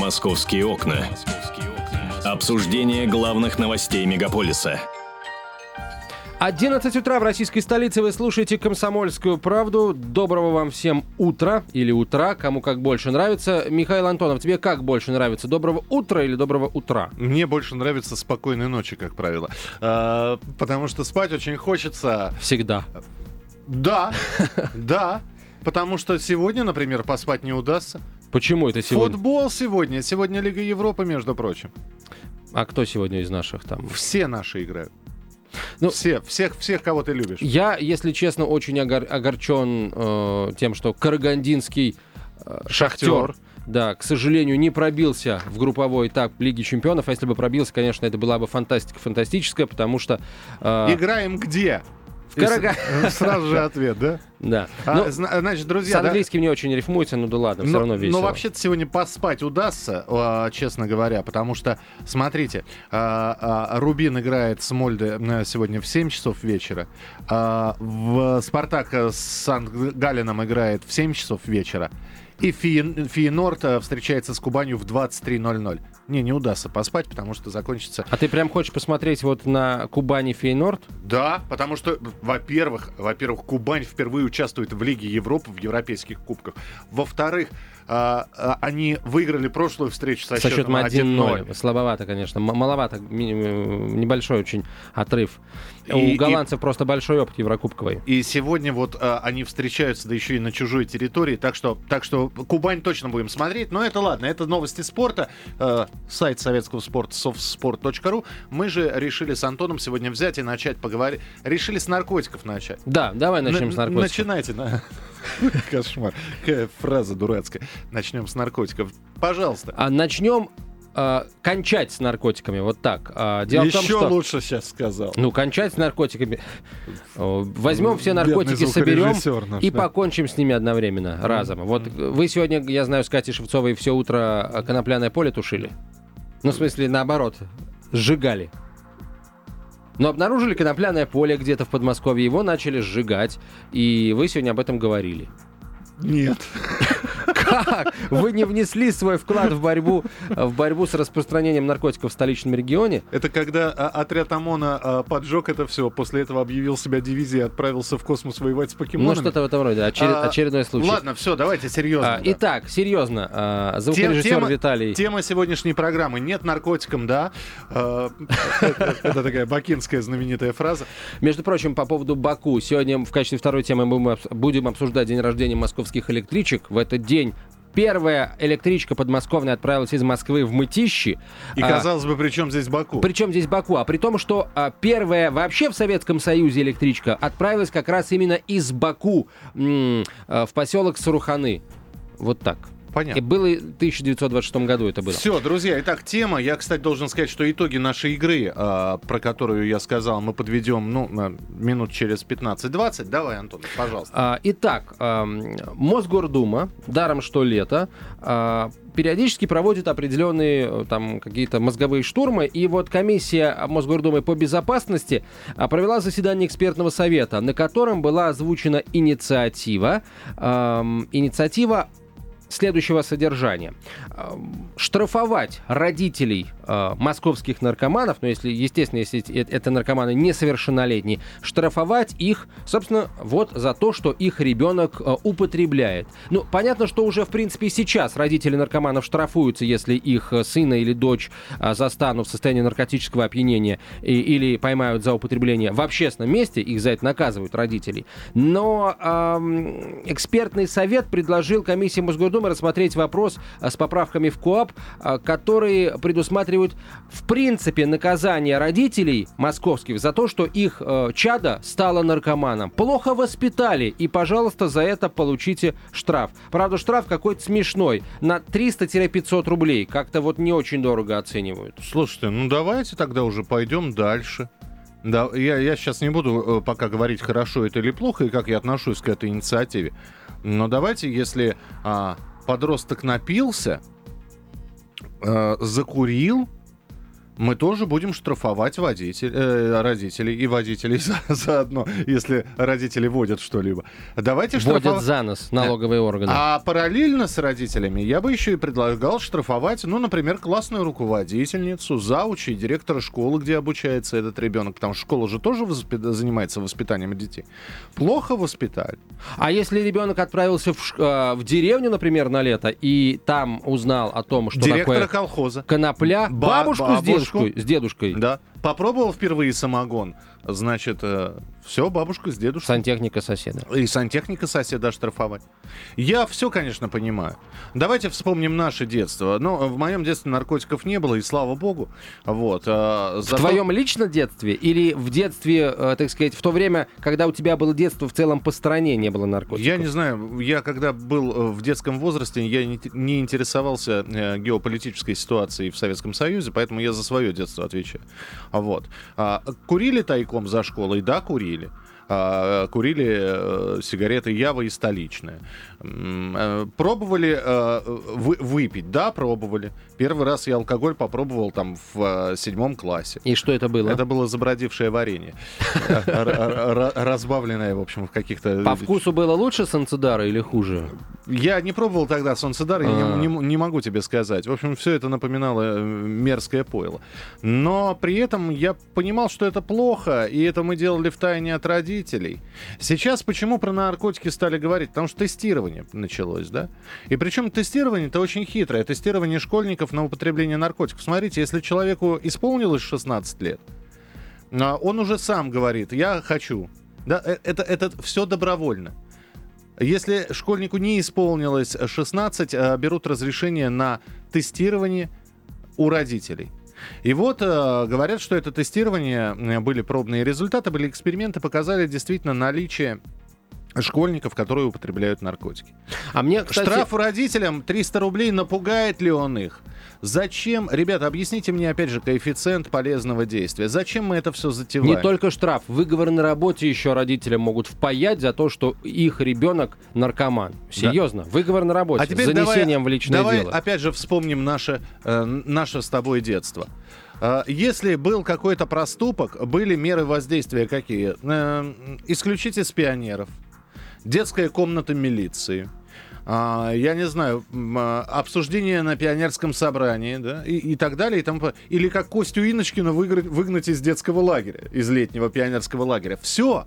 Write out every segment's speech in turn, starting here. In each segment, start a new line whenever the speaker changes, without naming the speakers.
«Московские окна». Обсуждение главных новостей мегаполиса –
11 утра в российской столице вы слушаете «Комсомольскую правду». Доброго вам всем утра или утра, кому как больше нравится. Михаил Антонов, тебе как больше нравится? Доброго утра или доброго утра?
Мне больше нравится спокойной ночи, как правило. А, потому что спать очень хочется.
Всегда.
Да, да. Потому что сегодня, например, поспать не удастся.
Почему это сегодня?
Футбол сегодня. Сегодня Лига Европы, между прочим.
А кто сегодня из наших там?
Все наши играют. Ну, все, всех, всех, кого ты любишь.
Я, если честно, очень огор- огорчен э, тем, что Карагандинский э, Шахтер, да, к сожалению, не пробился в групповой этап Лиги Чемпионов. А если бы пробился, конечно, это была бы фантастика фантастическая, потому что...
Э, Играем где?
В Карага...
Сразу же ответ, да?
Да.
А, ну, значит, друзья...
С английским да? не очень рифмуется, ну да ладно, все но, равно весело.
Но вообще-то сегодня поспать удастся, а, честно говоря, потому что, смотрите, а, Рубин играет с Мольде сегодня в 7 часов вечера, в Спартак с Санкт-Галином играет в 7 часов вечера, и Фиенорд э, встречается с Кубанью в 23.00. Не, не удастся поспать, потому что закончится...
А ты прям хочешь посмотреть вот на Кубани Фейнорд?
Да, потому что, во-первых, во-первых, Кубань впервые участвует в Лиге Европы, в европейских кубках. Во-вторых, а, а, они выиграли прошлую встречу со, со счетом 1-0.
Слабовато, конечно. Маловато. Небольшой очень отрыв. И, У голландцев и, просто большой опыт Еврокубковой.
И сегодня вот а, они встречаются, да еще и на чужой территории. Так что, так что Кубань точно будем смотреть. Но это ладно, это новости спорта. А, сайт советского спорта softsport.ru. Мы же решили с Антоном сегодня взять и начать поговорить. Решили с наркотиков начать.
Да, давай начнем На, с наркотиков.
Начинайте, да. Кошмар. Какая фраза дурацкая. Начнем с наркотиков. Пожалуйста.
А начнем э, кончать с наркотиками, вот так.
А, дело Еще в том, что, лучше сейчас сказал.
Ну, кончать с наркотиками. Возьмем все наркотики, соберем наш, и да. покончим с ними одновременно, разом. Вот вы сегодня, я знаю, с Катей Шевцовой все утро конопляное поле тушили. Ну, в смысле, наоборот, сжигали. Но обнаружили конопляное поле где-то в Подмосковье, его начали сжигать, и вы сегодня об этом говорили.
Нет.
Как? Вы не внесли свой вклад в борьбу, в борьбу с распространением наркотиков в столичном регионе?
Это когда а, отряд ОМОНа а, поджег это все, после этого объявил себя дивизией и отправился в космос воевать с покемонами?
Ну, что-то в этом роде. Очер... А, очередной случай.
Ладно, все, давайте серьезно. А,
да. Итак, серьезно. А, звукорежиссер тема, Виталий.
Тема сегодняшней программы «Нет наркотикам», да? Это такая бакинская знаменитая фраза.
Между прочим, по поводу Баку. Сегодня в качестве второй темы мы будем обсуждать день рождения московских электричек. В этот день Первая электричка подмосковная отправилась из Москвы в Мытищи.
И, а, казалось бы, при чем здесь Баку?
Причем здесь Баку? А при том, что а, первая вообще в Советском Союзе электричка отправилась как раз именно из Баку а, в поселок Саруханы. Вот так.
Понятно. И
было в 1926 году это было.
Все, друзья, итак, тема. Я, кстати, должен сказать, что итоги нашей игры, э, про которую я сказал, мы подведем, ну, минут через 15-20. Давай, Антон, пожалуйста.
А, итак, э, Мосгордума, даром что лето, э, периодически проводит определенные э, там какие-то мозговые штурмы. И вот комиссия Мосгордумы по безопасности провела заседание экспертного совета, на котором была озвучена инициатива, э, инициатива следующего содержания. Штрафовать родителей э, московских наркоманов, ну, если, естественно, если это наркоманы несовершеннолетние, штрафовать их, собственно, вот за то, что их ребенок э, употребляет. Ну, понятно, что уже, в принципе, сейчас родители наркоманов штрафуются, если их сына или дочь э, застанут в состоянии наркотического опьянения или поймают за употребление в общественном месте, их за это наказывают родителей. Но э, экспертный совет предложил комиссии Мосгордумы Госдумы рассмотреть вопрос а, с поправками в КОАП, а, которые предусматривают в принципе наказание родителей московских за то, что их э, чада стало наркоманом. Плохо воспитали, и, пожалуйста, за это получите штраф. Правда, штраф какой-то смешной, на 300-500 рублей. Как-то вот не очень дорого оценивают.
Слушайте, ну давайте тогда уже пойдем дальше. Да, я, я сейчас не буду э, пока говорить, хорошо это или плохо, и как я отношусь к этой инициативе. Но давайте, если а, подросток напился, э, закурил, мы тоже будем штрафовать водитель, э, родителей и водителей за, заодно, если родители водят что-либо. Давайте
Водят
штрафовать.
за нос налоговые органы.
А параллельно с родителями я бы еще и предлагал штрафовать, ну, например, классную руководительницу, заучи, директора школы, где обучается этот ребенок, потому что школа же тоже воспи- занимается воспитанием детей. Плохо воспитали.
А если ребенок отправился в, ш- э, в деревню, например, на лето, и там узнал о том, что
Директора
такое
колхоза.
конопля,
Ба-
бабушку,
бабушку.
С, дедушкой, с дедушкой,
Да. Попробовал впервые самогон. Значит, все, бабушка с дедушкой.
сантехника соседа.
И сантехника соседа штрафовать. Я все, конечно, понимаю. Давайте вспомним наше детство. Ну, в моем детстве наркотиков не было, и слава богу. Вот.
В
зато-
твоем личном детстве или в детстве, э, так сказать, в то время, когда у тебя было детство, в целом по стране не было наркотиков?
Я не знаю, я когда был э, в детском возрасте, я не, не интересовался э, геополитической ситуацией в Советском Союзе, поэтому я за свое детство отвечаю. Вот. А, курили тайком за школой? Да, курили. А, курили э, сигареты Ява и столичные. Э, Пробовали э, вы- выпить? Да, пробовали. Первый раз я алкоголь попробовал там в седьмом классе.
И что это было?
Это было забродившее варенье. Разбавленное, в общем, в каких-то...
По вкусу было лучше санцедара или хуже?
Я не пробовал тогда солнцедар, я
А.
не, не- не могу тебе сказать. В общем, все это напоминало э, мерзкое пойло. Но при этом я понимал, что это плохо, и это мы делали в тайне от родителей. Сейчас почему про наркотики стали говорить? Потому что тестирование началось, да? И причем тестирование это очень хитрое. Тестирование школьников на употребление наркотиков. Смотрите, если человеку исполнилось 16 лет, а он уже сам говорит, я хочу. Да, э, это, это все добровольно. Если школьнику не исполнилось 16, э, берут разрешение на тестирование у родителей. И вот э, говорят, что это тестирование, э, были пробные результаты, были эксперименты, показали действительно наличие школьников, которые употребляют наркотики.
А мне, кстати...
Штраф родителям 300 рублей, напугает ли он их? Зачем, ребята, объясните мне опять же коэффициент полезного действия. Зачем мы это все затеваем?
Не только штраф, выговор на работе еще родителям могут впаять за то, что их ребенок наркоман. Серьезно, выговор на работе
А теперь
с занесением
давай,
в личное
давай
дело.
опять же вспомним наше, э, наше с тобой детство. Э, Если был какой-то проступок, были меры воздействия какие? Э, Исключите с пионеров. Детская комната милиции. А, я не знаю, а, обсуждение на пионерском собрании, да, и, и так далее. И по- Или как Костю Иночкина выиграть- выгнать из детского лагеря, из летнего пионерского лагеря. Все.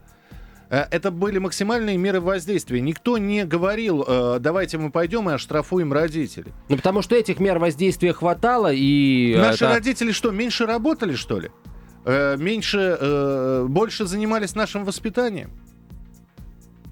Э, Это были максимальные меры воздействия. Никто не говорил, э, давайте мы пойдем и оштрафуем родителей.
Ну, потому что этих мер воздействия хватало, и...
Наши
это-
родители что, меньше работали, что ли? Э, меньше, э, больше занимались нашим воспитанием?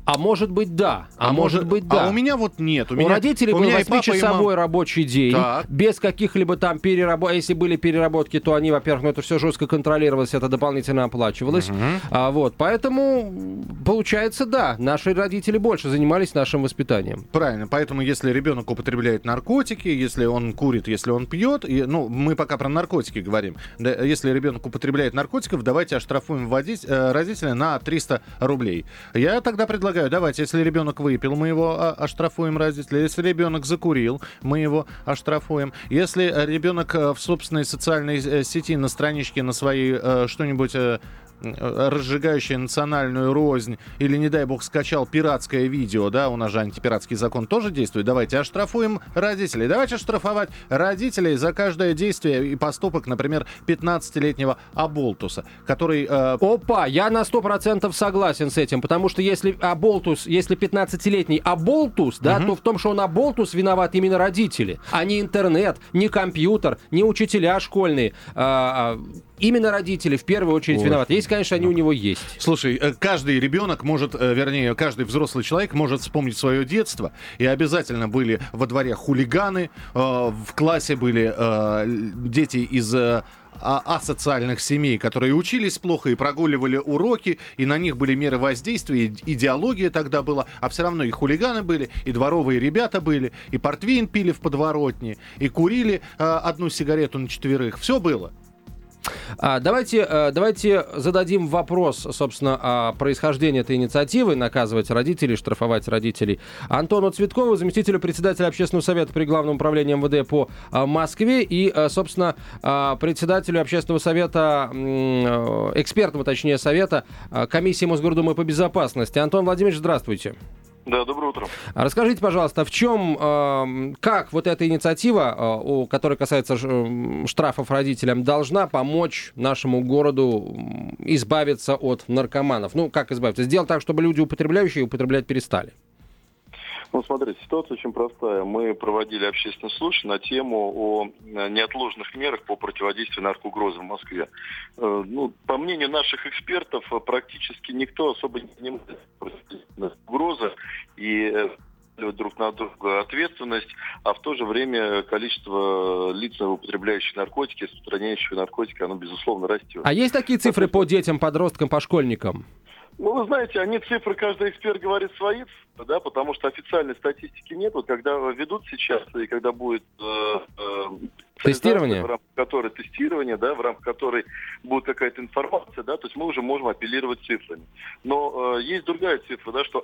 А может быть, да. А, может быть, да.
А у меня вот нет. У,
У,
меня,
родителей
у
был
меня и папа, и
восьмичасовой
мама.
рабочий день,
Так.
без каких-либо там переработок. Если были переработки, то они, во-первых, ну, это все жестко контролировалось, это дополнительно оплачивалось. А, вот, поэтому, получается, да, наши родители больше занимались нашим воспитанием.
Правильно, поэтому если ребенок употребляет наркотики, если он курит, если он пьет, и, ну, мы пока про наркотики говорим, да, если ребенок употребляет наркотиков, давайте оштрафуем водить, э, родителя на 300 рублей. Я тогда предлагаю, давайте, если ребенок выпил, мы его а, оштрафуем родителя, если ребенок закурил, мы его оштрафуем, если э, ребенок э, в собственной социальной э, сети на страничке на своей что-нибудь... э, разжигающее национальную рознь, или, не дай бог, скачал пиратское видео, да, у нас же антипиратский закон тоже действует, давайте оштрафуем родителей. Давайте штрафовать родителей за каждое действие и поступок, например, 15-летнего Аболтуса, который... э,
Опа, я на 100% согласен с этим, потому что если Аболтус, если 15-летний Аболтус, да, то в том, что он Аболтус, виноват именно родители, а не интернет, не компьютер, не учителя школьные. А, а, именно родители в первую очередь
Ой.
виноваты. Если, конечно, они у него есть.
Слушай, э, каждый ребенок может, э, вернее, каждый взрослый человек может вспомнить свое детство. И обязательно были во дворе хулиганы, э, в классе были дети из а- асоциальных семей, которые учились плохо и прогуливали уроки, и на них были меры воздействия, и идеология тогда была, а все равно и хулиганы были, и дворовые ребята были, и портвейн пили в подворотне, и курили э, одну сигарету на четверых. Все было.
А, давайте, э, давайте зададим вопрос, собственно, о происхождении этой инициативы, наказывать родителей, штрафовать родителей. Антону Цветкову, заместителю председателя общественного совета при Главном управлении МВД по э, Москве и, э, собственно, председателю общественного совета, экспертного, точнее, совета комиссии Мосгордумы по безопасности. Антон Владимирович, здравствуйте.
Да, доброе утро.
А расскажите, пожалуйста, в чем, э, как вот эта инициатива, э, которая касается штрафов родителям, должна помочь нашему городу избавиться от наркоманов? Ну, как избавиться? Сделать так, чтобы люди, употребляющие, употреблять перестали.
Ну, смотрите, ситуация очень простая. Мы проводили общественный слушай на тему о э, неотложных мерах по противодействию наркоугрозам в Москве. Э, ну, по мнению наших экспертов, практически никто особо не понимает угрозы и э, друг на друга ответственность, а в то же время количество лиц, употребляющих наркотики, распространяющих наркотики, оно, безусловно, растет.
А есть такие цифры по детям, подросткам, по школьникам?
Ну, вы знаете, они цифры, каждый эксперт говорит свои да, потому что официальной статистики нет. Вот когда ведут сейчас и когда будет э, э,
Тестирование?
В рамках которой тестирование, да, в рамках которой будет какая-то информация, да, то есть мы уже можем апеллировать цифрами. Но э, есть другая цифра, да, что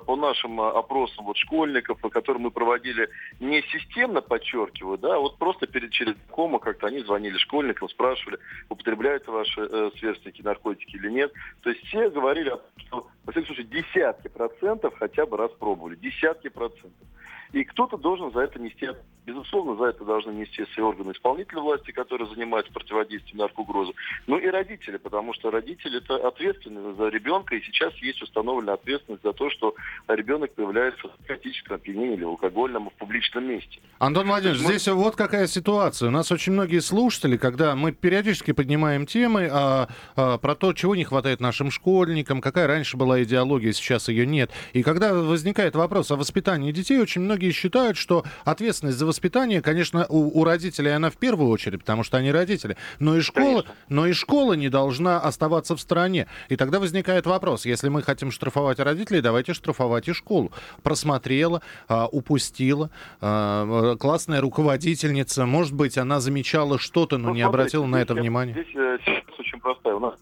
э, по нашим э, опросам вот школьников, которые мы проводили не системно, подчеркиваю, да, а вот просто перед через кома как-то они звонили школьникам, спрашивали, употребляют ваши э, сверстники наркотики или нет. То есть все говорили, что, во всяком случае, десятки процентов хотя бы раз пробовали, десятки процентов. И кто-то должен за это нести, безусловно, за это должны нести все органы исполнительной власти, которые занимаются противодействием наркоугрозы, ну и родители, потому что родители это ответственны за ребенка, и сейчас есть установленная ответственность за то, что ребенок появляется в наркотическом опьянении или алкогольном в публичном месте.
Антон Владимирович, мы... здесь вот какая ситуация. У нас очень многие слушатели, когда мы периодически поднимаем темы а, а, про то, чего не хватает нашим школьникам, какая раньше была идеология, сейчас ее нет. И когда возникает вопрос о воспитании детей, очень многие многие считают, что ответственность за воспитание, конечно, у, у родителей она в первую очередь, потому что они родители. Но и школа, но и школа не должна оставаться в стороне. И тогда возникает вопрос: если мы хотим штрафовать родителей, давайте штрафовать и школу. Просмотрела, а, упустила, а, классная руководительница, может быть, она замечала что-то, но ну, не обратила на это внимания.
Здесь э, ситуация очень простая. У нас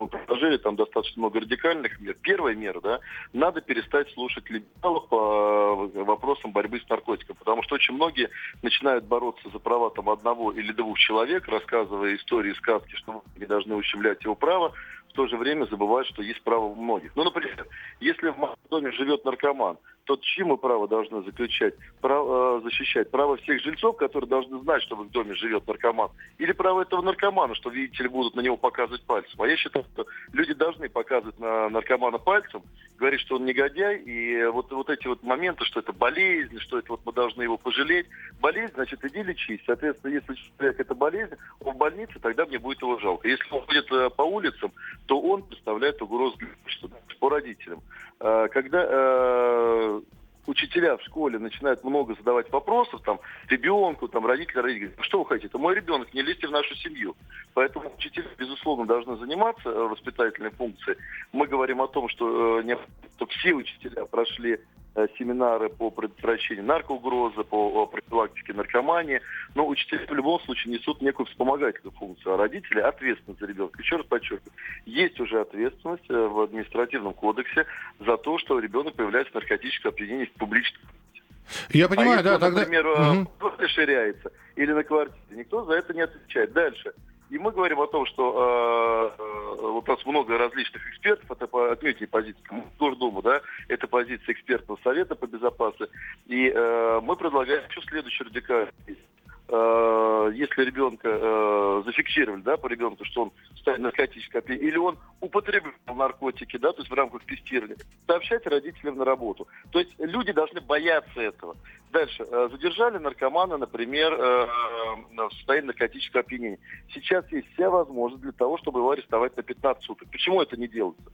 мы предложили там достаточно много радикальных мер. Первая мера, да, надо перестать слушать либералов по э, вопросам борьбы с наркотиком, потому что очень многие начинают бороться за права там одного или двух человек, рассказывая истории, сказки, что мы должны ущемлять его право, в то же время забывают, что есть право у многих. Ну, например, если в доме живет наркоман, то чьи мы право должны заключать, право, э, защищать? Право всех жильцов, которые должны знать, что в их доме живет наркоман? Или право этого наркомана, что, видите ли, будут на него показывать пальцем? А я считаю, что люди должны показывать на наркомана пальцем, говорить, что он негодяй, и вот, вот эти вот моменты, что это болезнь, что это вот мы должны его пожалеть. Болезнь, значит, иди лечись. Соответственно, если человек это болезнь, он в больнице, тогда мне будет его жалко. Если он ходит э, по улицам, то он представляет угрозу по родителям. Э, когда учителя в школе начинают много задавать вопросов, там, ребенку, там, родителям, родители говорят, что вы хотите, это мой ребенок, не лезьте в нашу семью. Поэтому учителя, безусловно, должны заниматься э, воспитательной функцией. Мы говорим о том, что, э, чтобы все учителя прошли семинары по предотвращению наркоугрозы, по профилактике наркомании. Но учителя в любом случае несут некую вспомогательную функцию, а родители ответственны за ребенка. Еще раз подчеркиваю, есть уже ответственность э, в административном кодексе за то, что ребенок появляется в наркотическом опьянении в публичном
я понимаю, а
если,
да, тогда...
например, угу. расширяется или на квартире, никто за это не отвечает. Дальше. И мы говорим о том, что э, э, вот у нас много различных экспертов, это по отметьте позиции Госдумы, да, это позиция экспертного совета по безопасности. И э, мы предлагаем еще следующий радикальный э, если ребенка э, зафиксировали, да, по ребенку, что он ставит наркотическое опьянение, или он употреблял наркотики, да, то есть в рамках тестирования, сообщать родителям на работу. То есть люди должны бояться этого. Дальше. Э, задержали наркомана, например, э, в состоянии наркотического опьянения. Сейчас есть вся возможность для того, чтобы его арестовать на 15 суток. Почему это не делается?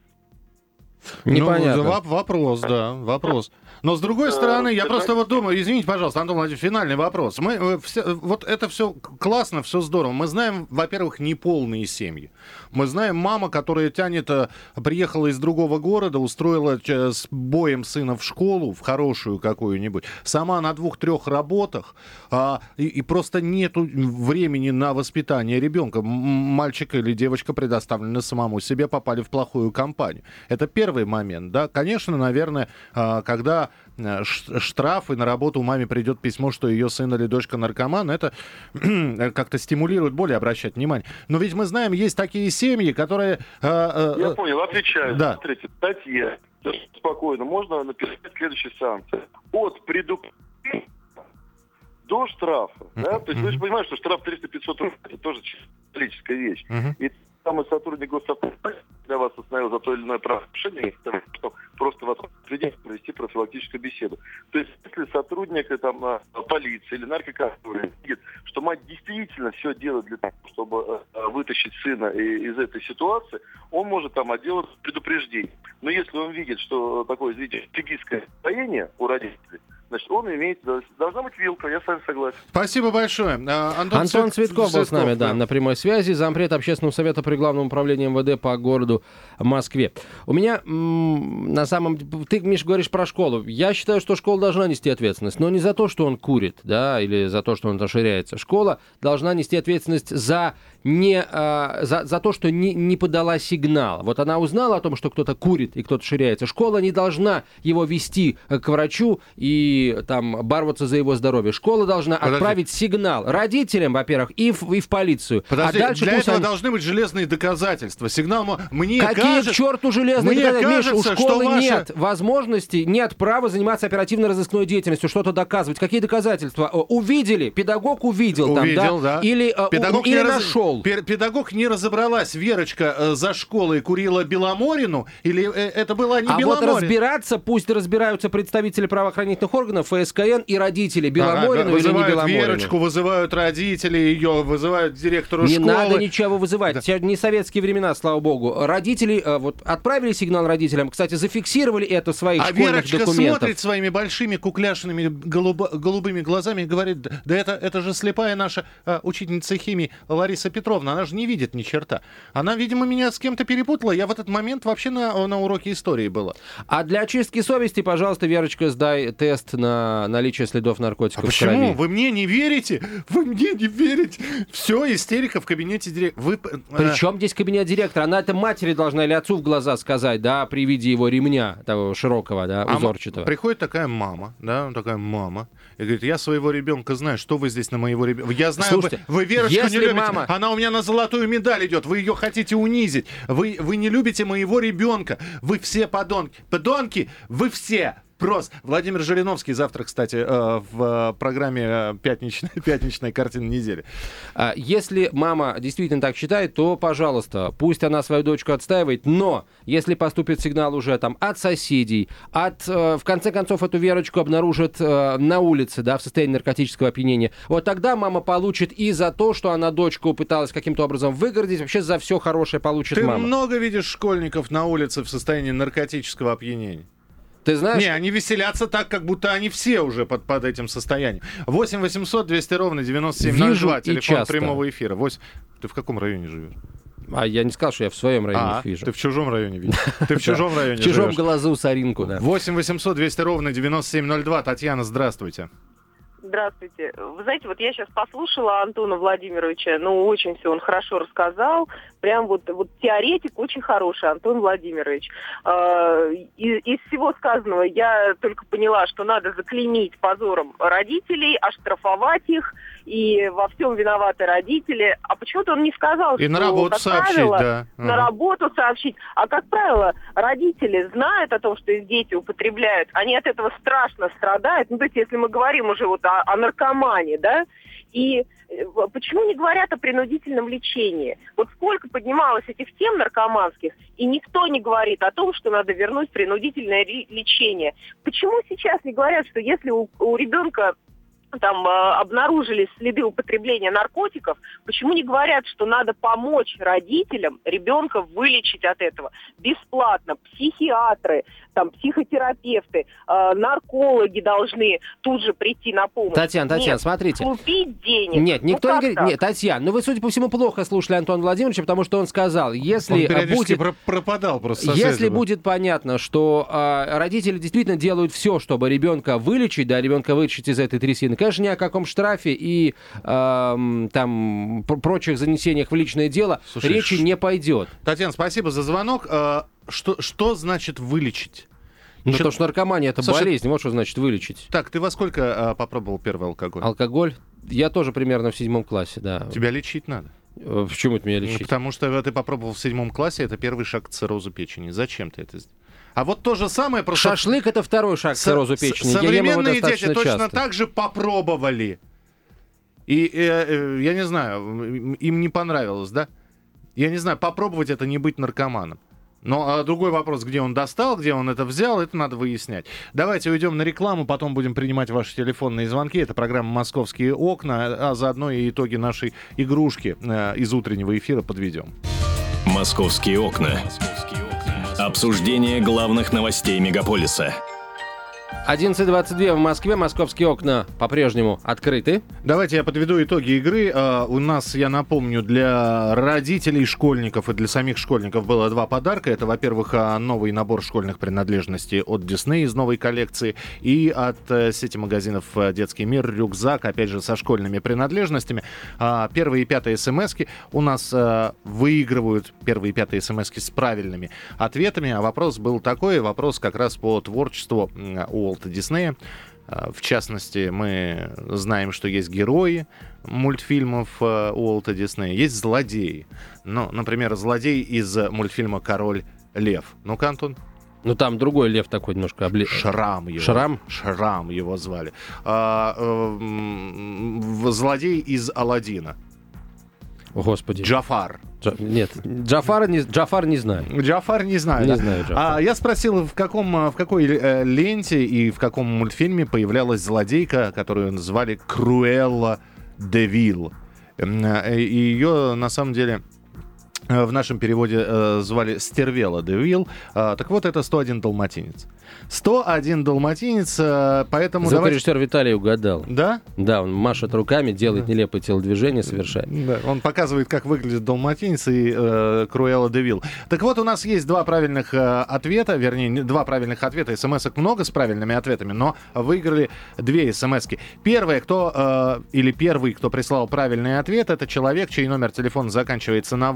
Непонятно.
Ну, воп- вопрос, да, вопрос. Но с другой
Э,
стороны, я просто вот думаю, извините, пожалуйста, Антон Владимирович, финальный вопрос. Мы э, все, вот это все классно, все здорово. Мы знаем, во-первых, неполные семьи. Мы знаем мама, которая тянет, э, приехала из другого города, устроила э, с боем сына в школу, в хорошую какую-нибудь, сама на двух-трех работах, а, и, и просто нету времени на воспитание ребенка. Мальчик или девочка предоставлены самому себе, попали в плохую компанию. Это первый момент, да. Конечно, наверное, а, когда э, штраф, и на работу маме придет письмо, что ее сын или дочка наркоман, это как-то стимулирует более обращать внимание. Но ведь мы знаем, есть такие семьи, которые... а,
Я понял, отвечаю.
Да.
Смотрите, статья. Спокойно, можно написать следующие санкции. От предупреждения до штрафа. Да? То есть вы же понимаете, что штраф 300-500 рублей это тоже человеческая вещь.
Мгм.
И самый сотрудник госавтоинспекции для вас остановил за то или иное правонарушение, что просто вас определить, провести профилактическую беседу. То есть, если сотрудник э, там, э, полиции или наркоконтроль видит, что мать действительно все делает для того, чтобы э, вытащить сына из этой ситуации, он может там отделать предупреждение. Но если он видит, что такое, извините, фигистское состояние у родителей, значит, он имеет, должна быть вилка, я с вами согласен.
Спасибо большое. А, Антон,
Антон
Цвет-
Цветков был с нами, да, на прямой связи, зампред общественного совета при Главном управлении МВД по городу Москве. У меня м, на самом ты, Миш, говоришь про школу. Я считаю, что школа должна нести ответственность, но не за то, что он курит, да, или за то, что он расширяется. Школа должна нести ответственность за не а, за, за то, что не, не подала сигнал. Вот она узнала о том, что кто-то курит и кто-то ширяется. Школа не должна его вести э, к врачу и там бороться за его здоровье. Школа должна
Подожди.
отправить сигнал родителям, во-первых, и в, и в полицию.
Подожди,
а дальше
для этого
они-
должны быть железные доказательства. Сигнал мне
Какие
кажется...
к черту железные
мне
доказательства? Миш, у
кажется,
школы
ваша-
нет возможности, нет права заниматься оперативно-розыскной деятельностью, что-то доказывать. Какие доказательства? Увидели, педагог увидел,
Увидел,
там,
да.
Или, э, у-
Педагог
или
не раз-
нашел.
Пе- Педагог не разобралась, Верочка э, за школой курила Беломорину, или э, это была не
а вот
Беломорин?
разбираться, пусть разбираются представители правоохранительных органов, ФСКН и родители Беломорину
Ага,
или не Беломорину.
Верочку, вызывают родители ее, вызывают директору
Не
школы.
надо ничего вызывать. Сейчас не советские времена, слава богу. Родители э, вот отправили сигнал родителям. Кстати, зафиксировали это в своих
А
школьных
Верочка
документах.
смотрит своими большими кукляшными голубо- голубыми глазами и говорит, да да это, это же слепая наша а, учительница химии Лариса Петровна, она же не видит ни черта. Она, видимо, меня с кем-то перепутала. Я в этот момент вообще на, на уроке истории была.
А для очистки совести, пожалуйста, Верочка, сдай тест на наличие следов наркотиков
А
в
почему?
крови.
Вы мне не верите? Вы мне не верите? Все, истерика в кабинете директора. Вы... э,
Причем здесь кабинет директора? Она это матери должна или отцу в глаза сказать, да, при виде его ремня, того широкого, да,
А
узорчатого.
Приходит такая мама, да, такая мама, и говорит, я своего ребенка знаю, что вы здесь на моего ребенка... Я знаю,
Слушайте,
вы, вы Верочку не любите,
мама-
она у меня на золотую медаль идет, вы ее хотите унизить, вы, вы не любите моего ребенка, вы все подонки. Подонки, вы все! Просто. Владимир Жириновский завтра, кстати, э, в э, программе э, «Пятничная, «Пятничная картина недели».
А, Если мама действительно так считает, то, пожалуйста, пусть она свою дочку отстаивает, но если поступит сигнал уже там от соседей, от, в конце концов, эту Верочку обнаружат на улице, да, в состоянии наркотического опьянения, вот тогда мама получит и за то, что она дочку пыталась каким-то образом выгородить, вообще за все хорошее получит
Ты
мама.
много видишь школьников на улице в состоянии наркотического опьянения?
Ты знаешь,
Не, они веселятся так, как будто они все уже под, под этим состоянием. 8 800 200 ровно 9702,
Вижу и
телефон
часто.
прямого эфира. 8... Ты в каком районе живешь?
а я не сказал, что я в своем районе
А,
их вижу.
ты в чужом районе видишь. Ты в чужом районе
В чужом глазу соринку, да.
8 800 200 ровно 9702. Татьяна, здравствуйте.
Здравствуйте. Вы знаете, вот я сейчас послушала Антона Владимировича, ну, очень все он хорошо рассказал. Прям вот, вот теоретик очень хороший, Антон Владимирович. Э, и- из всего сказанного я только поняла, что надо заклеймить позором родителей, оштрафовать их, и во всем виноваты родители. А почему-то он не сказал,
И на
что,
работу
как
сообщить,
правило,
да.
на работу сообщить. А как правило, родители знают о том, что их дети употребляют, они от этого страшно страдают. Ну, то есть, если мы говорим уже вот о, о наркомане, да, и э, почему не говорят о принудительном лечении? Вот сколько поднималось этих тем наркоманских, и никто не говорит о том, что надо вернуть принудительное лечение. Почему сейчас не говорят, что если у, у ребенка там э, обнаружили следы употребления наркотиков, почему не говорят, что надо помочь родителям ребенка вылечить от этого бесплатно? Психиатры, там психотерапевты, э, наркологи должны тут же прийти на помощь.
Татьяна, Татьяна,
Нет,
смотрите.
Купить денег.
Нет,
Ну,
никто не
как
говорит.
так?
Нет, Татьяна, ну вы, судя по всему, плохо слушали Антона Владимировича, потому что он сказал,
Он
если э,
периодически
будет...
про- пропадал просто.
Если будет понятно, что а, родители действительно делают все, чтобы ребенка вылечить, да, ребенка вылечить из этой трясины, конечно, ни о каком штрафе и ам, там пр- прочих занесениях в личное дело
Слушай,
речи не пойдет.
Татьяна, спасибо за звонок. Э, Что, что значит вылечить?
Ну,
Чё-
потому что наркомания это
Слушай,
болезнь, вот что значит вылечить.
Так, ты во сколько э, попробовал первый алкоголь?
Алкоголь, я тоже примерно в седьмом классе, да.
Тебя лечить надо.
Э, Почему это меня
Ну,
лечить?
Потому что ты попробовал в седьмом классе, это первый шаг к циррозу печени. Зачем ты это сделал? А вот то же самое просто...
Шашлык это второй шаг к циррозу печени.
Современные дети точно
часто.
так же попробовали. И э, э, я не знаю, им не понравилось, да? Я не знаю, попробовать это не быть наркоманом. Но а другой вопрос, где он достал, где он это взял, это надо выяснять. Давайте уйдем на рекламу, потом будем принимать ваши телефонные звонки. Это программа «Московские окна», а заодно и итоги нашей игрушки э, из утреннего эфира подведем.
Московские окна. Обсуждение главных новостей мегаполиса.
11.22 в Москве, московские окна по-прежнему открыты.
Давайте я подведу итоги игры. А, У нас, я напомню, для родителей школьников и для самих школьников было два подарка. Это, во-первых, а, новый набор школьных принадлежностей от Disney из новой коллекции и от э, сети магазинов э, «Детский мир» рюкзак, опять же, со школьными принадлежностями. А, Первые и пятые смс у нас э, выигрывают первые и пятые смс с правильными ответами. А вопрос был такой, вопрос как раз по творчеству Уолта Диснея. А, В частности, мы знаем, что есть герои мультфильмов э, Уолта Диснея, есть злодеи. Ну, например, злодей из мультфильма «Король лев». Ну-ка, Антон.
Ну там другой лев такой немножко обле...
Шрам его.
Шрам?
Шрам его звали. А, э, злодей из Аладдина.
О, Господи.
Джафар.
Джа- Нет, Джафар не, Джафар не знаю.
Джафар не знаю.
Не
да?
знаю Джафар.
А я спросил, в каком, э, в какой э, ленте и в каком мультфильме появлялась злодейка, которую звали Круэлла Девил. Э, И ее, на самом деле, в нашем переводе э, звали Стервела Девил. А, так вот, это 101 далматинец. 101 далматинец, э, поэтому... давайте-
Звукорежиссер Виталий угадал.
Да?
Да, он машет руками, делает нелепые телодвижения, совершает.
Да, он показывает, как выглядит далматинец и э, Круэлла Девил. Так вот, у нас есть два правильных э, ответа, вернее, не- два правильных ответа. СМС-ок много с правильными ответами, но выиграли две смс-ки. Первое, кто, э, или первый, кто прислал правильный ответ, это человек, чей номер телефона заканчивается на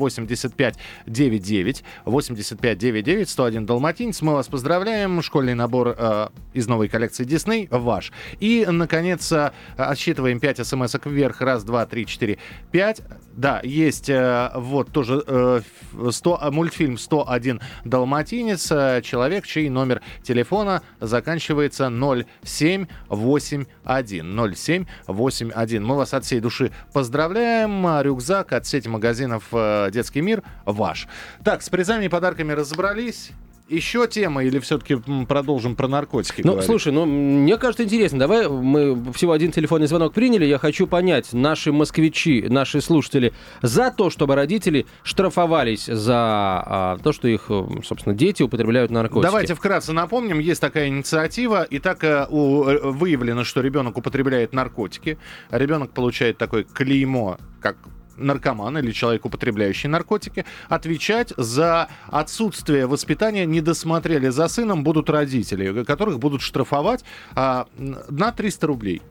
8599. 8599, 101 далматинец. Мы вас поздравляем. Школьный набор э, из новой коллекции Disney ваш. И, наконец, э, отсчитываем 5 смс-ок вверх. Раз, два, три, четыре, пять. Да, есть э, вот тоже э, ф- 100, а, мультфильм «101 Далматинец». э, человек, чей номер телефона заканчивается 0781. 0781. Мы вас от всей души поздравляем. Рюкзак от сети магазинов э, «Детский мир» ваш. Так, с призами и подарками разобрались. Еще тема или все-таки продолжим про наркотики
Ну,
говорить?
слушай, ну, мне кажется, интересно. Давай мы всего один телефонный звонок приняли. Я хочу понять, наши москвичи, наши слушатели за то, чтобы родители штрафовались за а, то, что их, э, собственно, дети употребляют наркотики.
Давайте вкратце напомним, есть такая инициатива. Итак, э, у- э, выявлено, что ребенок употребляет наркотики. Ребенок получает такое клеймо, как наркоман или человек, употребляющий наркотики, отвечать за отсутствие воспитания, не досмотрели за сыном, будут родители, которых будут штрафовать а, на 300 рублей.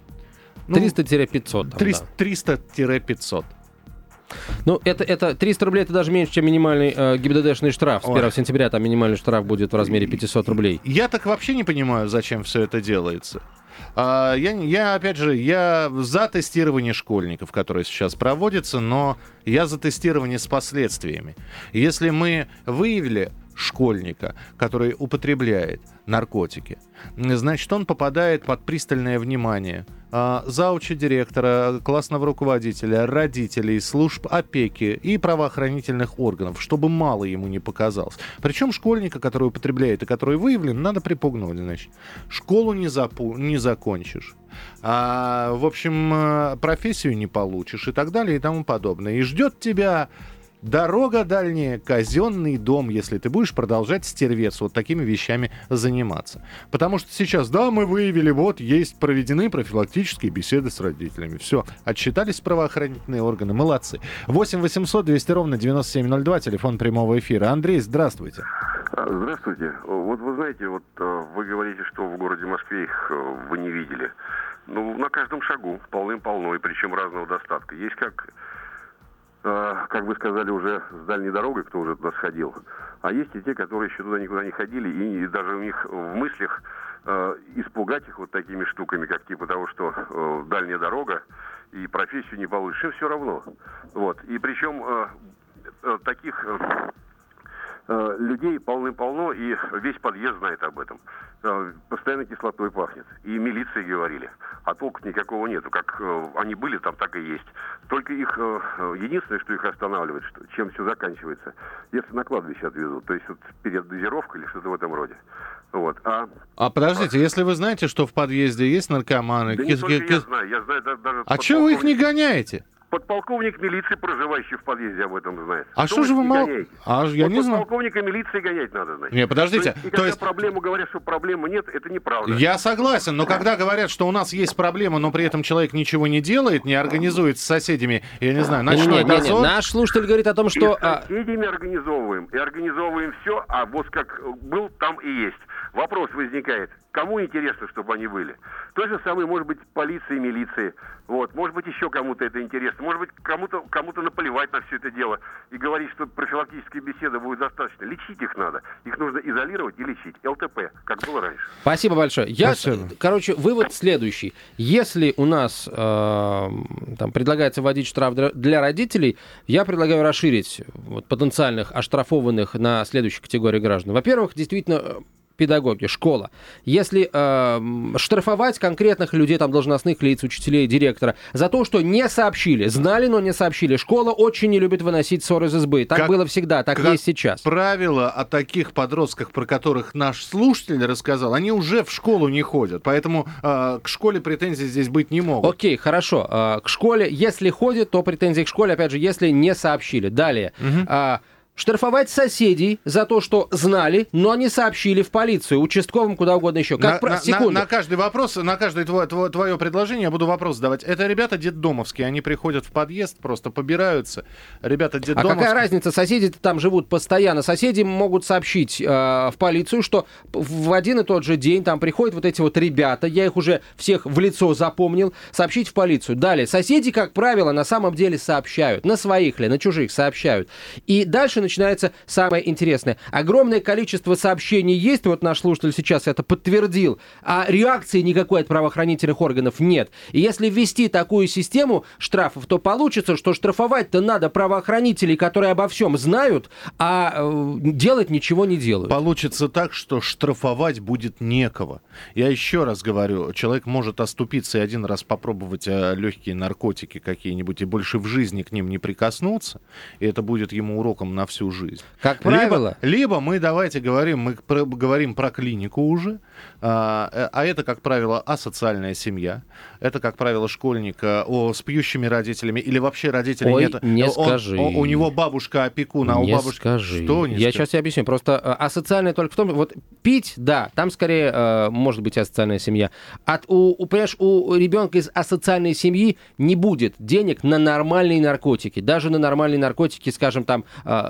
Ну,
300-500. там,
300
да.
300-500.
Ну, это, это 300 рублей, это даже меньше, чем минимальный э, ГИБДДшный штраф. С
Ой.
1 сентября там минимальный штраф будет в размере 500 рублей.
Я так вообще не понимаю, зачем все это делается. А, я, я, опять же, я за тестирование школьников, которое сейчас проводится, но я за тестирование с последствиями. Если мы выявили школьника, который употребляет наркотики, значит, он попадает под пристальное внимание зауча директора, классного руководителя, родителей, служб опеки и правоохранительных органов, чтобы мало ему не показалось. Причем школьника, который употребляет и который выявлен, надо припугнуть, значит. Школу не, запу- не закончишь. А, в общем, э, профессию не получишь и так далее и тому подобное. И ждет тебя Дорога дальняя, казенный дом, если ты будешь продолжать стервец вот такими вещами заниматься. Потому что сейчас, да, мы выявили, вот, есть проведены профилактические беседы с родителями. Все, отчитались правоохранительные органы, молодцы. 8 800 200 ровно 9702, телефон прямого эфира. Андрей, здравствуйте.
Здравствуйте. Вот вы знаете, вот э, вы говорите, что в городе Москве их э, вы не видели. Ну, на каждом шагу, полным-полно, и причем разного достатка. Есть как как вы сказали, уже с дальней дорогой, кто уже туда сходил. А есть и те, которые еще туда никуда не ходили, и, даже у них в мыслях э, испугать их вот такими штуками, как типа того, что э, дальняя дорога, и профессию не получишь, все равно. Вот. И причем э, э, таких э, Э, людей полны-полно, и весь подъезд знает об этом. Э, постоянно кислотой пахнет. И милиции говорили. А толку никакого нету. Как э, они были там, так и есть. Только их, единственное, что их останавливает, что, чем все заканчивается, если на кладбище отвезут. То есть вот передозировка или что-то в этом роде. Вот. А,
а подождите, а... если вы знаете, что в подъезде есть наркоманы...
Да кис... не я знаю, я знаю даже...
А чего вы их не гоняете?
Подполковник милиции, проживающий в подъезде, об этом знает.
А что, же вы мало... А, я
вот
не знаю.
Подполковника милиции гонять надо, значит.
Не, подождите.
То есть, и когда есть... проблему говорят, что проблемы нет, это неправда.
Я согласен, но когда говорят, что у нас есть проблема, но при этом человек ничего не делает, не организует с соседями, я не знаю, ночной
не, не, не, не. Наш слушатель говорит о том, что... И
с а, соседями организовываем, и организовываем все, а вот как был, там и есть. Вопрос возникает, кому интересно, чтобы они были? То же самое может быть полиции, милиции. Вот. Может быть, еще кому-то это интересно. Может быть, кому-то кому наплевать на все это дело и говорить, что профилактические беседы будет достаточно. Лечить их надо. Их нужно изолировать и лечить. ЛТП, как было раньше.
Спасибо большое. Я, Спасибо. Короче, вывод следующий. Если у нас э, там, предлагается вводить штраф для родителей, я предлагаю расширить вот, потенциальных оштрафованных на следующую категорию граждан. Во-первых, действительно педагоги, школа. Если э, штрафовать конкретных людей, там, должностных лиц, учителей, директора, за то, что не сообщили, знали, но не сообщили. Школа очень не любит выносить ссоры из избы. Так как, было всегда, так как есть сейчас.
правило, о таких подростках, про которых наш слушатель рассказал, они уже в школу не ходят. Поэтому э, к школе претензий здесь быть не могут.
Окей, хорошо. Э, к школе, если ходят, то претензии к школе, опять же, если не сообщили. Далее. Угу. Э, штрафовать соседей за то, что знали, но не сообщили в полицию, участковым, куда угодно еще.
Как на, про... на, на, на каждый вопрос, на каждое твое, твое, твое предложение я буду вопрос задавать. Это ребята детдомовские, они приходят в подъезд, просто побираются. Ребята детдомовские.
А какая разница? Соседи там живут постоянно. Соседи могут сообщить э, в полицию, что в один и тот же день там приходят вот эти вот ребята, я их уже всех в лицо запомнил, сообщить в полицию. Далее, соседи, как правило, на самом деле сообщают. На своих ли, на чужих сообщают. И дальше начинается самое интересное. Огромное количество сообщений есть, вот наш слушатель сейчас это подтвердил, а реакции никакой от правоохранительных органов нет. И если ввести такую систему штрафов, то получится, что штрафовать-то надо правоохранителей, которые обо всем знают, а э, делать ничего не делают.
Получится так, что штрафовать будет некого. Я еще раз говорю, человек может оступиться и один раз попробовать э, легкие наркотики какие-нибудь и больше в жизни к ним не прикоснуться, и это будет ему уроком на всю всю жизнь.
Как правило.
Либо, либо мы давайте говорим, мы про, говорим про клинику уже, а, э, а это, как правило, асоциальная семья. Это, как правило, школьник о, с пьющими родителями или вообще родителей
Ой,
нет.
не Он, скажи.
О, у него бабушка опекун, а у бабушки...
скажи.
Что не
Я
скажи?
сейчас тебе объясню. Просто э, асоциальная только в том, вот пить, да, там скорее э, может быть асоциальная семья. От, у, у, понимаешь, у ребенка из асоциальной семьи не будет денег на нормальные наркотики. Даже на нормальные наркотики, скажем, там,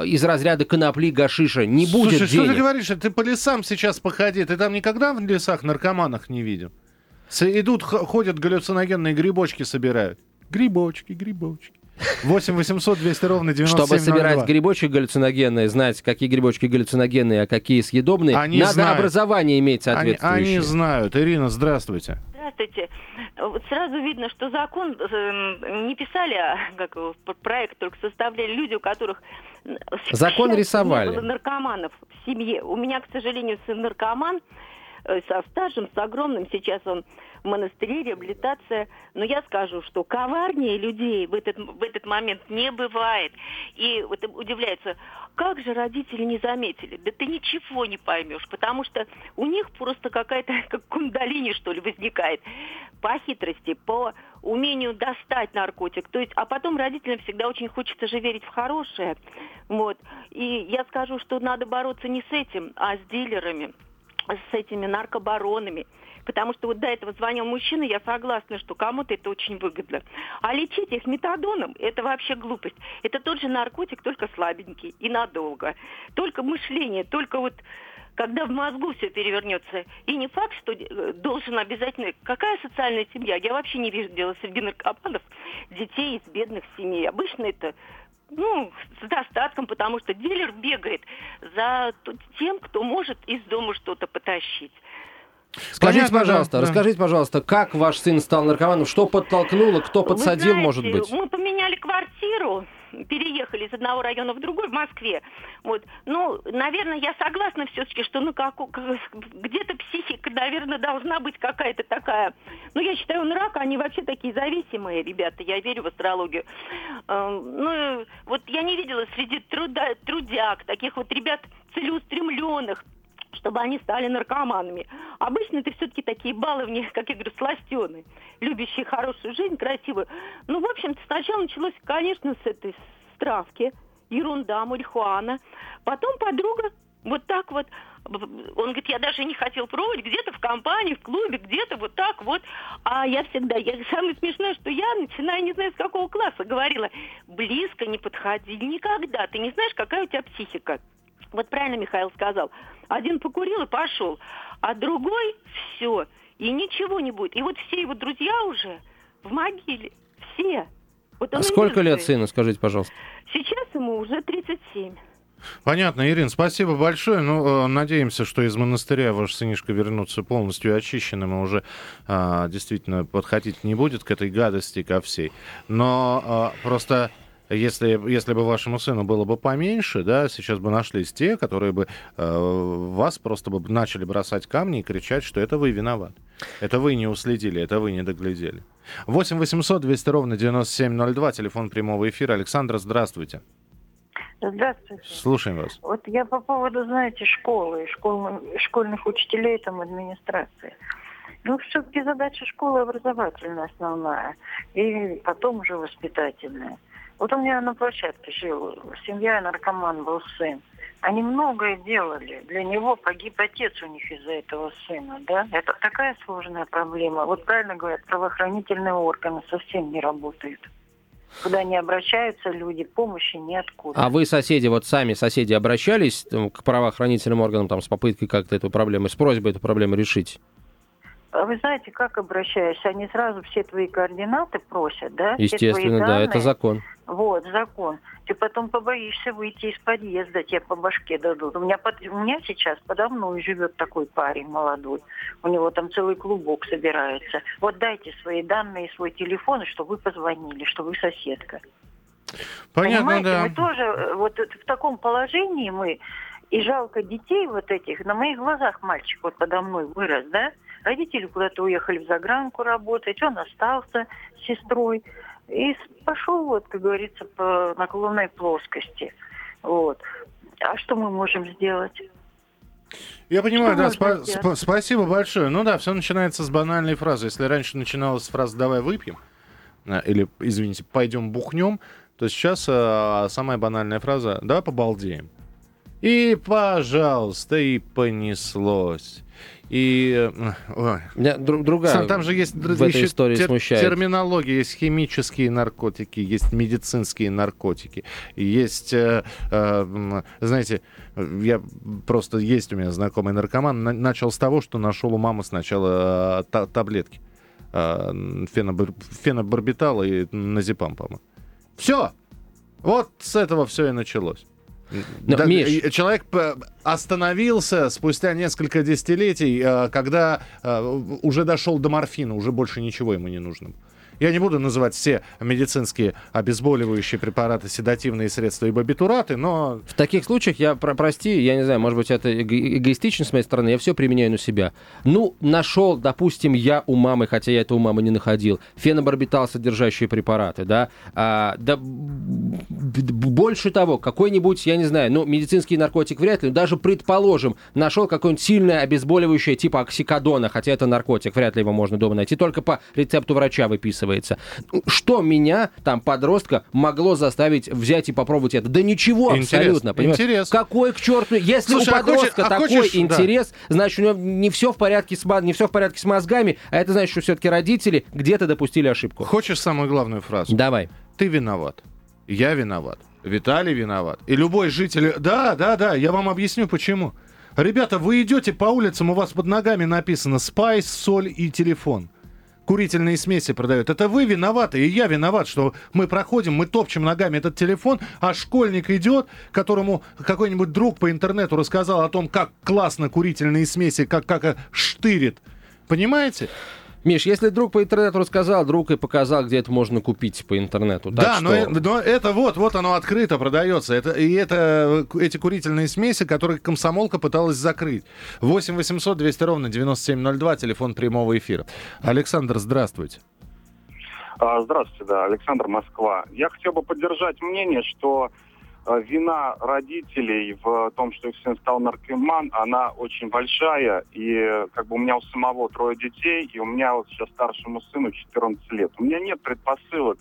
из из разряда конопли, гашиша. Не будет
Слушай,
денег.
что ты говоришь? Ты по лесам сейчас походи. Ты там никогда в лесах наркоманах не видел? Идут, ходят, галлюциногенные грибочки собирают. Грибочки, грибочки. 8 800 200 ровно 97
Чтобы собирать грибочки галлюциногенные, знать, какие грибочки галлюциногенные, а какие съедобные,
они
надо
знают.
образование иметь соответствующее.
Они, они знают. Ирина, здравствуйте.
Здравствуйте. Вот сразу видно, что закон э, не писали, а как проект только составляли люди, у которых
закон рисовали.
Не было наркоманов в семье. У меня, к сожалению, сын наркоман э, со стажем, с огромным. Сейчас он в монастыре, реабилитация. Но я скажу, что коварнее людей в этот, в этот момент не бывает. И вот удивляется, как же родители не заметили? Да ты ничего не поймешь, потому что у них просто какая-то как кундалини, что ли, возникает по хитрости, по умению достать наркотик. То есть, а потом родителям всегда очень хочется же верить в хорошее. Вот. И я скажу, что надо бороться не с этим, а с дилерами, с этими наркобаронами. Потому что вот до этого звонил мужчина, я согласна, что кому-то это очень выгодно. А лечить их метадоном – это вообще глупость. Это тот же наркотик, только слабенький и надолго. Только мышление, только вот когда в мозгу все перевернется. И не факт, что э, должен обязательно... Какая социальная семья? Я вообще не видела среди наркоманов детей из бедных семей. Обычно это ну, с достатком, потому что дилер бегает за тем, кто может из дома что-то потащить.
Скажите, Понятно, пожалуйста, да. расскажите, пожалуйста, как ваш сын стал наркоманом? Что подтолкнуло, кто подсадил,
знаете,
может быть?
Мы поменяли квартиру, переехали из одного района в другой в Москве. Вот. Ну, наверное, я согласна все-таки, что ну как, где-то психика, наверное, должна быть какая-то такая. Ну, я считаю, он рак, они вообще такие зависимые ребята. Я верю в астрологию. Эм, ну, вот я не видела среди труда, трудяг таких вот ребят целеустремленных, чтобы они стали наркоманами. Обычно это все-таки такие баловни, как я говорю, сластены, любящие хорошую жизнь, красивую. Ну, в общем-то, сначала началось, конечно, с этой стравки, ерунда, марихуана. Потом подруга вот так вот, он говорит, я даже не хотел пробовать, где-то в компании, в клубе, где-то вот так вот. А я всегда, я, самое смешное, что я, начиная не знаю с какого класса, говорила, близко не подходи никогда, ты не знаешь, какая у тебя психика. Вот правильно Михаил сказал. Один покурил и пошел, а другой все, и ничего не будет. И вот все его друзья уже в могиле, все.
Вот а сколько лет сыну, скажите, пожалуйста?
Сейчас ему уже 37.
Понятно, Ирина, спасибо большое. Ну, э, надеемся, что из монастыря ваш сынишка вернется полностью очищенным и уже а, действительно подходить не будет к этой гадости, ко всей. Но а, просто если, если бы вашему сыну было бы поменьше, да, сейчас бы нашлись те, которые бы э, вас просто бы начали бросать камни и кричать, что это вы виноват. Это вы не уследили, это вы не доглядели. 8 800 200 ровно 9702, телефон прямого эфира. Александра, здравствуйте.
Здравствуйте.
Слушаем вас.
Вот я по поводу, знаете, школы, школ, школьных учителей, там, администрации. Ну, все-таки задача школы образовательная основная, и потом уже воспитательная. Вот у меня на площадке жил семья, наркоман был сын. Они многое делали. Для него погиб отец у них из-за этого сына, да? Это такая сложная проблема. Вот правильно говорят, правоохранительные органы совсем не работают. Куда не обращаются люди, помощи ниоткуда.
А вы, соседи, вот сами соседи обращались там, к правоохранительным органам там, с попыткой как-то эту проблему, с просьбой эту проблему решить?
А вы знаете, как обращаешься? Они сразу все твои координаты просят, да?
Естественно, да, это закон.
Вот, закон. Ты потом побоишься выйти из подъезда, тебе по башке дадут. У меня, под, у меня сейчас подо мной живет такой парень молодой. У него там целый клубок собирается. Вот дайте свои данные, свой телефон, чтобы вы позвонили, что вы соседка.
Понятно,
Понимаете,
да.
мы тоже э, вот в таком положении мы, и жалко детей вот этих, на моих глазах мальчик вот подо мной вырос, да? Родители куда-то уехали в загранку работать, он остался с сестрой. И пошел, вот, как говорится, по наклонной плоскости. Вот. А что мы можем сделать?
Я понимаю, что да, спа- сп- спасибо большое. Ну да, все начинается с банальной фразы. Если раньше начиналась с фразы «давай выпьем», э, или, извините, «пойдем бухнем», то сейчас а, самая банальная фраза «давай побалдеем». И, пожалуйста, и понеслось. И
ой. другая
Сам, там же есть
в этой истории тер, смущает.
терминология, есть химические наркотики, есть медицинские наркотики, есть, э, э, знаете, я просто есть у меня знакомый наркоман, на, начал с того, что нашел у мамы сначала э, та, таблетки э, фенобар, фенобарбитала и назепам, по-моему. Все, вот с этого все и началось.
Но, да, Миш...
Человек остановился спустя несколько десятилетий, э, когда э, уже дошел до морфина, уже больше ничего ему не нужно. Я не буду называть все медицинские обезболивающие препараты, седативные средства и бабитураты, но...
В таких случаях, я, про, прости, я не знаю, может быть, это эго- эгоистично с моей стороны, я все применяю на себя. Ну, нашел, допустим, я у мамы, хотя я это у мамы не находил, фенобарбитал содержащие препараты, да, а, да больше того, какой-нибудь, я не знаю, ну, медицинский наркотик вряд ли, но даже, предположим, нашел какое-нибудь сильное обезболивающее типа оксикодона, хотя это наркотик, вряд ли его можно дома найти, только по рецепту врача выписывается. Что меня, там, подростка, могло заставить взять и попробовать это? Да ничего
Интерес,
абсолютно, понимаешь?
интерес.
Какой к черту? Если
Слушай,
у
а хочешь-
подростка
а
такой
хочешь- да.
интерес, значит, у него не все в порядке с, не все в порядке с мозгами, а это значит, что все-таки родители где-то допустили ошибку.
Хочешь самую главную фразу?
Давай.
Ты виноват. Я виноват. Виталий виноват. И любой житель... Да, да, да, я вам объясню, почему. Ребята, вы идете по улицам, у вас под ногами написано «спайс», «соль» и «телефон». Курительные смеси продают. Это вы виноваты, и я виноват, что мы проходим, мы топчем ногами этот телефон, а школьник идет, которому какой-нибудь друг по интернету рассказал о том, как классно курительные смеси, как, как э, штырит. Понимаете?
Миш, если друг по интернету рассказал, друг и показал, где это можно купить по интернету.
Да,
что...
но, э- но это вот, вот оно открыто продается. Это, и это э, эти курительные смеси, которые комсомолка пыталась закрыть. 8 800 200 ровно 9702, телефон прямого эфира. Александр, здравствуйте.
А, Здравствуйте, да, Александр Москва. Я хотел бы поддержать мнение, что вина родителей в том, что их сын стал наркоман, она очень большая. И э, как бы у меня у самого трое детей, и у меня вот сейчас старшему сыну 14 лет. У меня нет предпосылок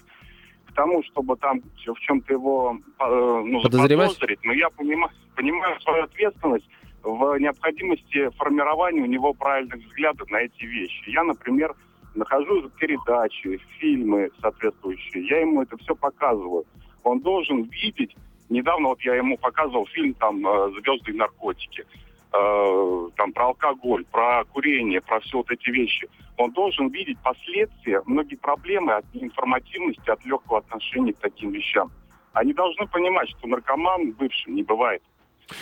к тому, чтобы там в чем-то его э, ну,
Подозревать?
заподозрить. Но я понимаю, понимаю свою ответственность в необходимости формирования у него правильных взглядов на эти вещи. Я, например, нахожу передачи, фильмы соответствующие, я ему это все показываю. Он должен видеть, недавно вот я ему показывал фильм там э, «Звезды и наркотики», э, там про алкоголь, про курение, про все вот эти вещи. Он должен видеть последствия, многие проблемы от информативности, от легкого отношения к таким вещам. Они должны понимать, что наркоман бывшим не бывает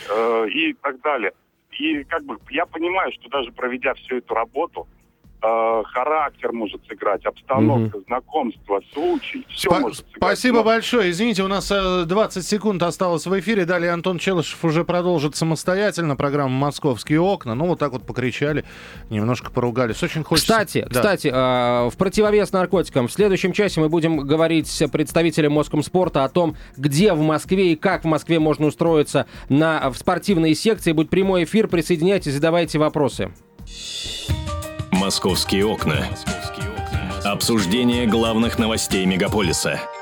э, и так далее. И как бы я понимаю, что даже проведя всю эту работу, э, характер может сыграть, обстановка, знакомство, случай, все
Спа-
может сыграть.
спасибо
Но-
большое. Извините, у нас э, 20 секунд осталось в эфире. Далее Антон Челышев уже продолжит самостоятельно программу «Московские окна». Ну, вот так вот покричали, немножко поругались. Очень хочется...
Кстати,
Да.
кстати, э, в противовес наркотикам в следующем часе мы будем говорить с представителем Москомспорта о том, где в Москве и как в Москве можно устроиться на, в спортивные секции. Будет прямой эфир, присоединяйтесь, задавайте вопросы.
«Московские окна». Обсуждение главных новостей мегаполиса.